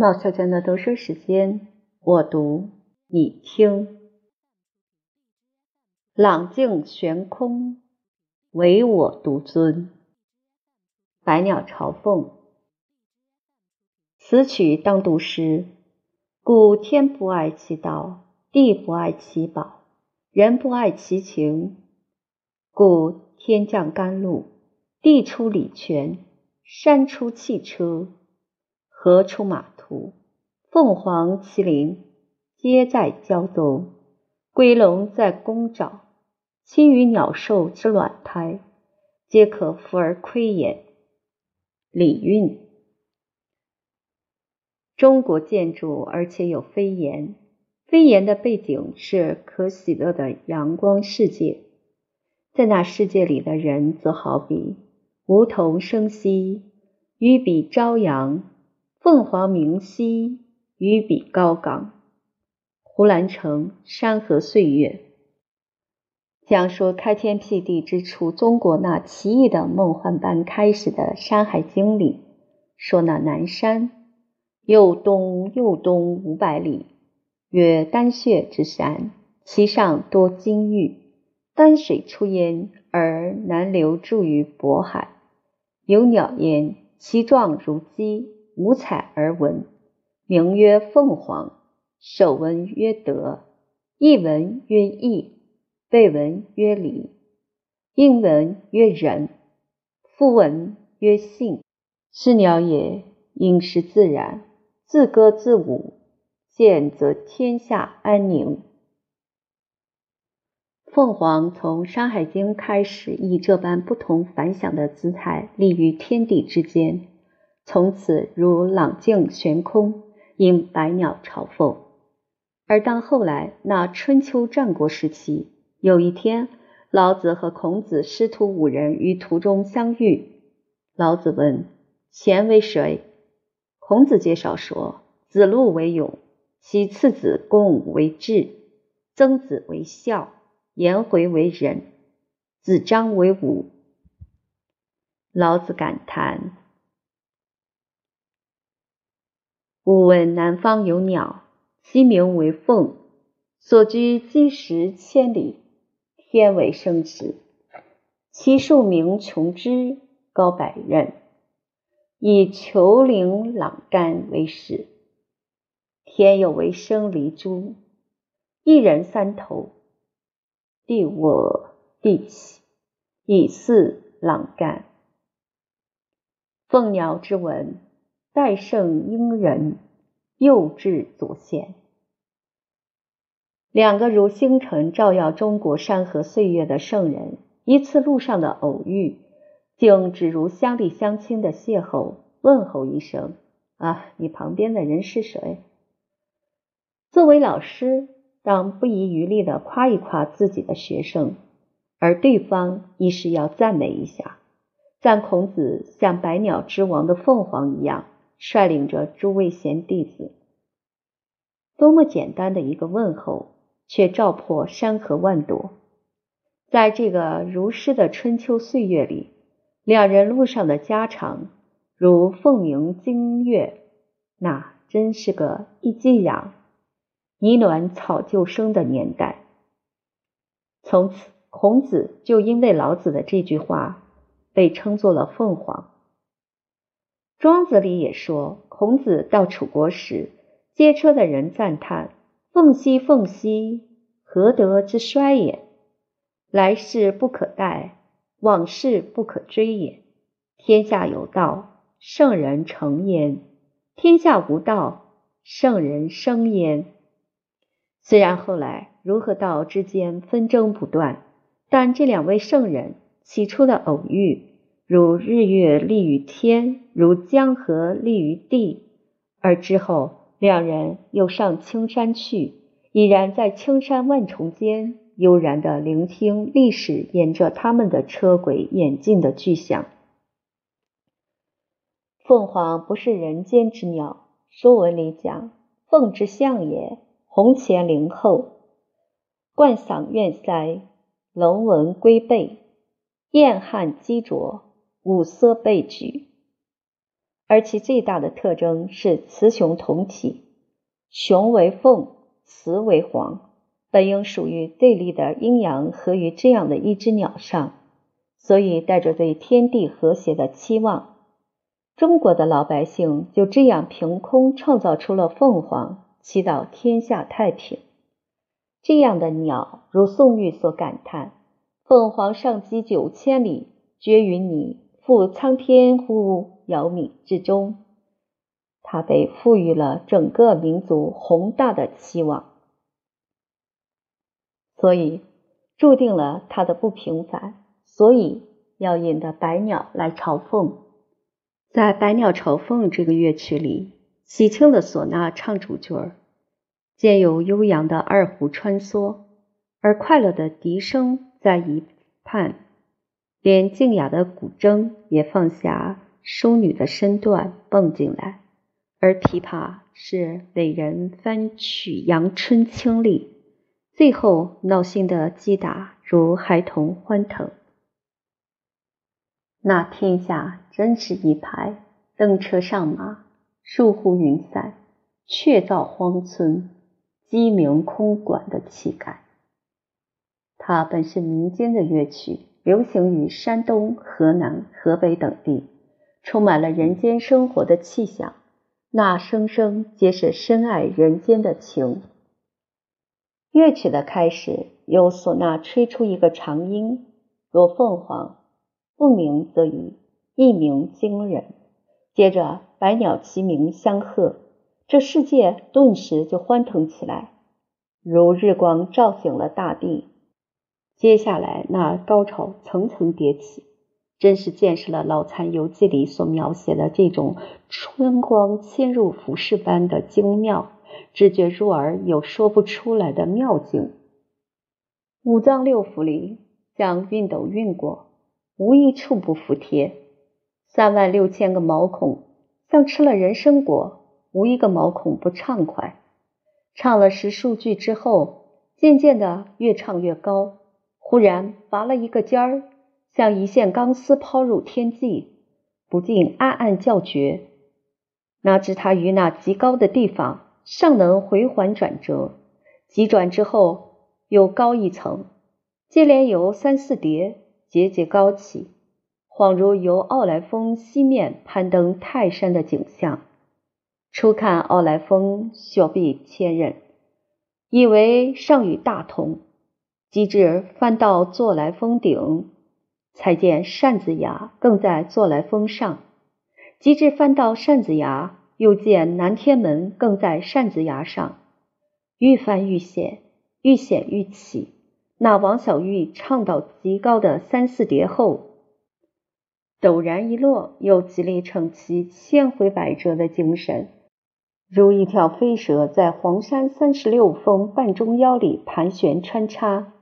毛小娟的读书时间，我读你听。朗静悬空，唯我独尊。百鸟朝凤。此曲当读诗，故天不爱其道，地不爱其宝，人不爱其情。故天降甘露，地出礼泉，山出汽车，河出马。凤凰、麒麟皆在交奏，龟龙在宫爪，其余鸟兽之卵胎，皆可伏而窥也。礼运，中国建筑而且有飞檐，飞檐的背景是可喜乐的阳光世界，在那世界里的人，则好比梧桐生息，与彼朝阳，凤凰鸣兮。于彼高岗，胡兰成《山河岁月》讲说开天辟地之初，中国那奇异的梦幻般开始的《山海经》里说：“那南山又东又东五百里，曰丹穴之山，其上多金玉，丹水出焉，而南流注于渤海。有鸟焉，其状如鸡，五彩而文。”名曰凤凰，首文曰德，译文曰义，背文曰礼，应文曰仁，复文曰信。是鸟也，应是自然，自歌自舞，见则天下安宁。凤凰从《山海经》开始，以这般不同凡响的姿态立于天地之间，从此如朗静悬空。因百鸟朝凤，而当后来那春秋战国时期，有一天，老子和孔子师徒五人于途中相遇。老子问：“贤为谁？”孔子介绍说：“子路为勇，其次子贡为智，曾子为孝，颜回为仁，子张为武。”老子感叹。吾闻南方有鸟，其名为凤，所居积石千里，天为生殖。其树名琼枝，高百仞，以球灵朗干为始。天有为生离珠，一人三头，地我地起，以似朗干。凤鸟之文。代圣英人，幼稚左贤，两个如星辰照耀中国山河岁月的圣人，一次路上的偶遇，竟只如乡里乡亲的邂逅，问候一声：“啊，你旁边的人是谁？”作为老师，当不遗余力的夸一夸自己的学生，而对方亦是要赞美一下，赞孔子像百鸟之王的凤凰一样。率领着诸位贤弟子，多么简单的一个问候，却照破山河万朵。在这个如诗的春秋岁月里，两人路上的家常，如凤鸣金月，那真是个一鸡养、泥卵草就生的年代。从此，孔子就因为老子的这句话，被称作了凤凰。庄子里也说，孔子到楚国时，接车的人赞叹：“凤兮凤兮，何德之衰也！来世不可待，往事不可追也。天下有道，圣人成焉；天下无道，圣人生焉。”虽然后来如何道之间纷争不断，但这两位圣人起初的偶遇。如日月立于天，如江河立于地，而之后两人又上青山去，已然在青山万重间悠然地聆听历史沿着他们的车轨演进的巨响。凤凰不是人间之鸟，《说文》里讲：“凤之象也，红前灵后，冠嗓苑腮，龙纹龟背，燕汉鸡啄。”五色被举，而其最大的特征是雌雄同体，雄为凤，雌为凰，本应属于对立的阴阳合于这样的一只鸟上，所以带着对天地和谐的期望。中国的老百姓就这样凭空创造出了凤凰，祈祷天下太平。这样的鸟，如宋玉所感叹：“凤凰上击九千里，绝于你赴苍天乎遥冥之中。”他被赋予了整个民族宏大的期望，所以注定了他的不平凡。所以要引得百鸟来朝凤。在《百鸟朝凤》这个乐曲里，喜庆的唢呐唱主角儿，兼有悠扬的二胡穿梭，而快乐的笛声在一畔，连静雅的古筝也放下淑女的身段蹦进来，而琵琶是伟人翻曲阳春清丽，最后闹心的击打如孩童欢腾。那天下真是一排登车上马，疏忽云散，却造荒村，鸡鸣空馆的气概。它本是民间的乐曲，流行于山东、河南、河北等地，充满了人间生活的气象。那声声皆是深爱人间的情。乐曲的开始，由唢呐吹出一个长音，若凤凰。不鸣则已，一鸣惊人。接着百鸟齐鸣相和，这世界顿时就欢腾起来，如日光照醒了大地。接下来那高潮层层叠起，真是见识了《老残游记》里所描写的这种春光侵入服饰般的精妙，只觉入耳有说不出来的妙境。五脏六腑里像熨斗熨过。无一处不服帖，三万六千个毛孔像吃了人参果，无一个毛孔不畅快。唱了十数句之后，渐渐的越唱越高，忽然拔了一个尖儿，像一线钢丝抛入天际，不禁暗暗叫绝。哪知他于那极高的地方尚能回环转折，急转之后又高一层，接连有三四叠。节节高起，恍如由奥莱峰西面攀登泰山的景象。初看奥莱峰雪碧千仞，以为上与大同，及至翻到坐来峰顶，才见扇子崖更在坐来峰上；及至翻到扇子崖，又见南天门更在扇子崖上。愈翻愈险，愈险愈起。那王小玉唱到极高的三四叠后，陡然一落，又极力逞其千回百折的精神，如一条飞蛇在黄山三十六峰半中腰里盘旋穿插，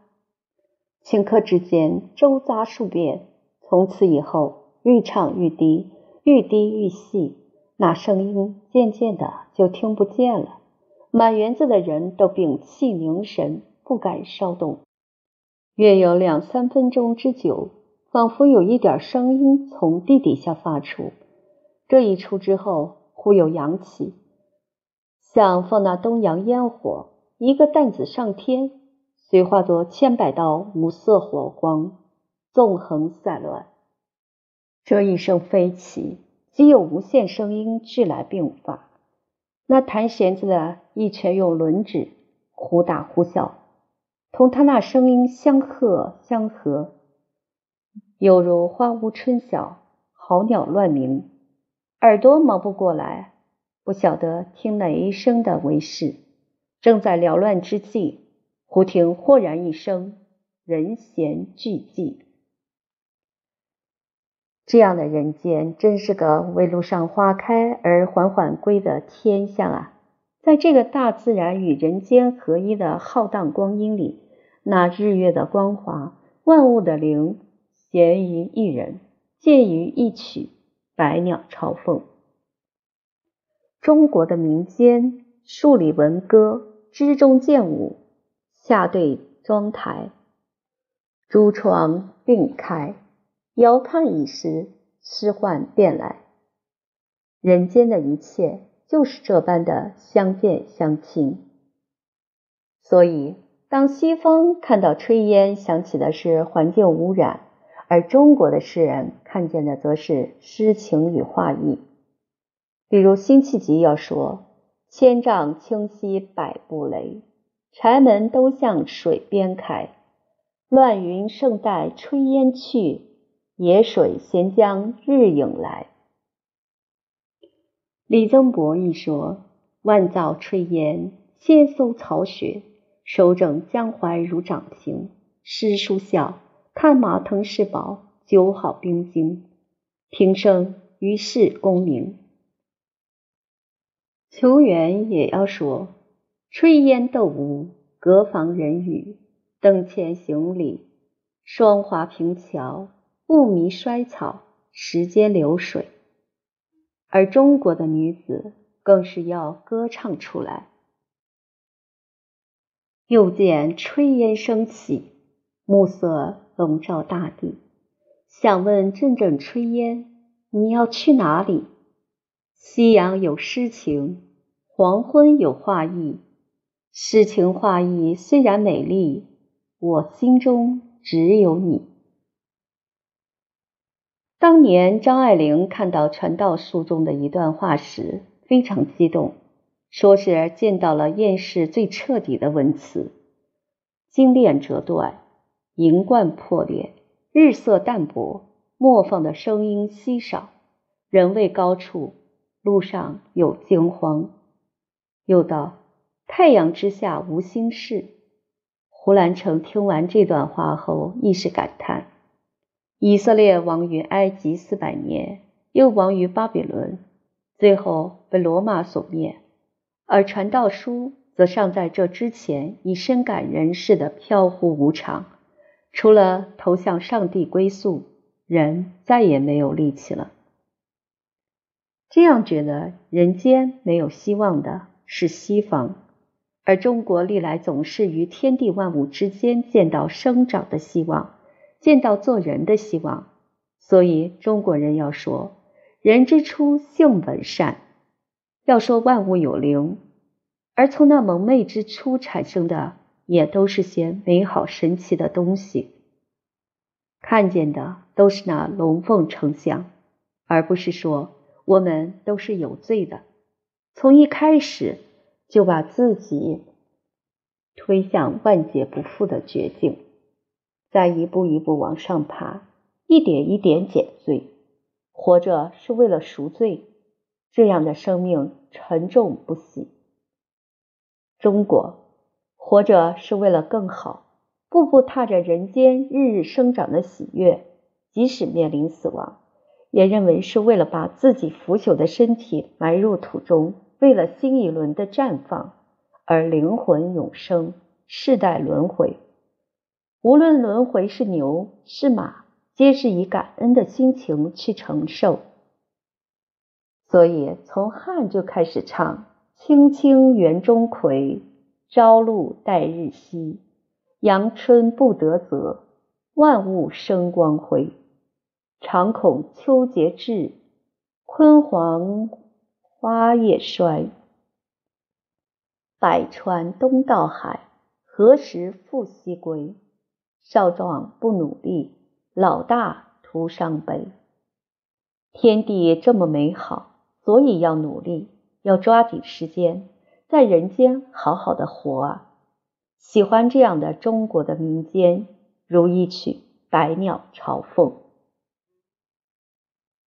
顷刻之间周匝数遍。从此以后，愈唱愈低，愈低愈细，那声音渐渐的就听不见了。满园子的人都屏气凝神，不敢稍动。约有两三分钟之久，仿佛有一点声音从地底下发出。这一出之后，忽有扬起，像放那东洋烟火，一个担子上天，随化作千百道五色火光，纵横散乱。这一声飞起，即有无限声音俱来并发。那弹弦子的一拳用轮指，忽大忽小。同他那声音相和相合，犹如花无春晓，好鸟乱鸣。耳朵忙不过来，不晓得听哪一声的为是。正在缭乱之际，忽听豁然一声，人闲俱寂。这样的人间，真是个为路上花开而缓缓归的天象啊！在这个大自然与人间合一的浩荡光阴里。那日月的光华，万物的灵，闲于一人，见于一曲，百鸟朝凤。中国的民间数理文歌，枝中见舞，下对妆台，珠窗并开，遥看已时，痴幻便来。人间的一切就是这般的相见相亲。所以，当西方看到炊烟，想起的是环境污染，而中国的诗人看见的则是诗情与画意。比如辛弃疾要说：“千丈清溪百步雷，柴门都向水边开。乱云胜带炊烟去，野水闲将日影来。”李曾伯亦说：“万灶炊烟，千艘曹雪，收整江淮如掌形。诗书笑，看马腾势宝，酒好兵精。平生于世功名。”求援也要说：“炊烟斗无，隔房人语。灯前行礼，霜华平桥，雾迷衰草，时间流水。”而中国的女子更是要歌唱出来。又见炊烟升起，暮色笼罩大地。想问阵阵炊烟，你要去哪里？夕阳有诗情，黄昏有画意。诗情画意虽然美丽，我心中只有你。当年张爱玲看到《传道书》中的一段话时，非常激动，说是见到了厌世最彻底的文辞。金链折断，银冠破裂，日色淡薄，磨坊的声音稀少，人未高处，路上有惊慌。又道：太阳之下无心事。胡兰成听完这段话后，亦是感叹。以色列亡于埃及四百年，又亡于巴比伦，最后被罗马所灭。而传道书则尚在这之前，已深感人世的飘忽无常。除了投向上帝归宿，人再也没有力气了。这样觉得人间没有希望的是西方，而中国历来总是于天地万物之间见到生长的希望。见到做人的希望，所以中国人要说“人之初，性本善”，要说万物有灵，而从那蒙昧之初产生的，也都是些美好神奇的东西。看见的都是那龙凤呈祥，而不是说我们都是有罪的，从一开始就把自己推向万劫不复的绝境。再一步一步往上爬，一点一点减罪。活着是为了赎罪，这样的生命沉重不喜。中国活着是为了更好，步步踏着人间日日生长的喜悦，即使面临死亡，也认为是为了把自己腐朽的身体埋入土中，为了新一轮的绽放而灵魂永生，世代轮回。无论轮回是牛是马，皆是以感恩的心情去承受。所以从汉就开始唱：“青青园中葵，朝露待日晞。阳春布德泽，万物生光辉。常恐秋节至，焜黄花叶衰。百川东到海，何时复西归？”少壮不努力，老大徒伤悲。天地这么美好，所以要努力，要抓紧时间，在人间好好的活啊！喜欢这样的中国的民间，如一曲《百鸟朝凤》。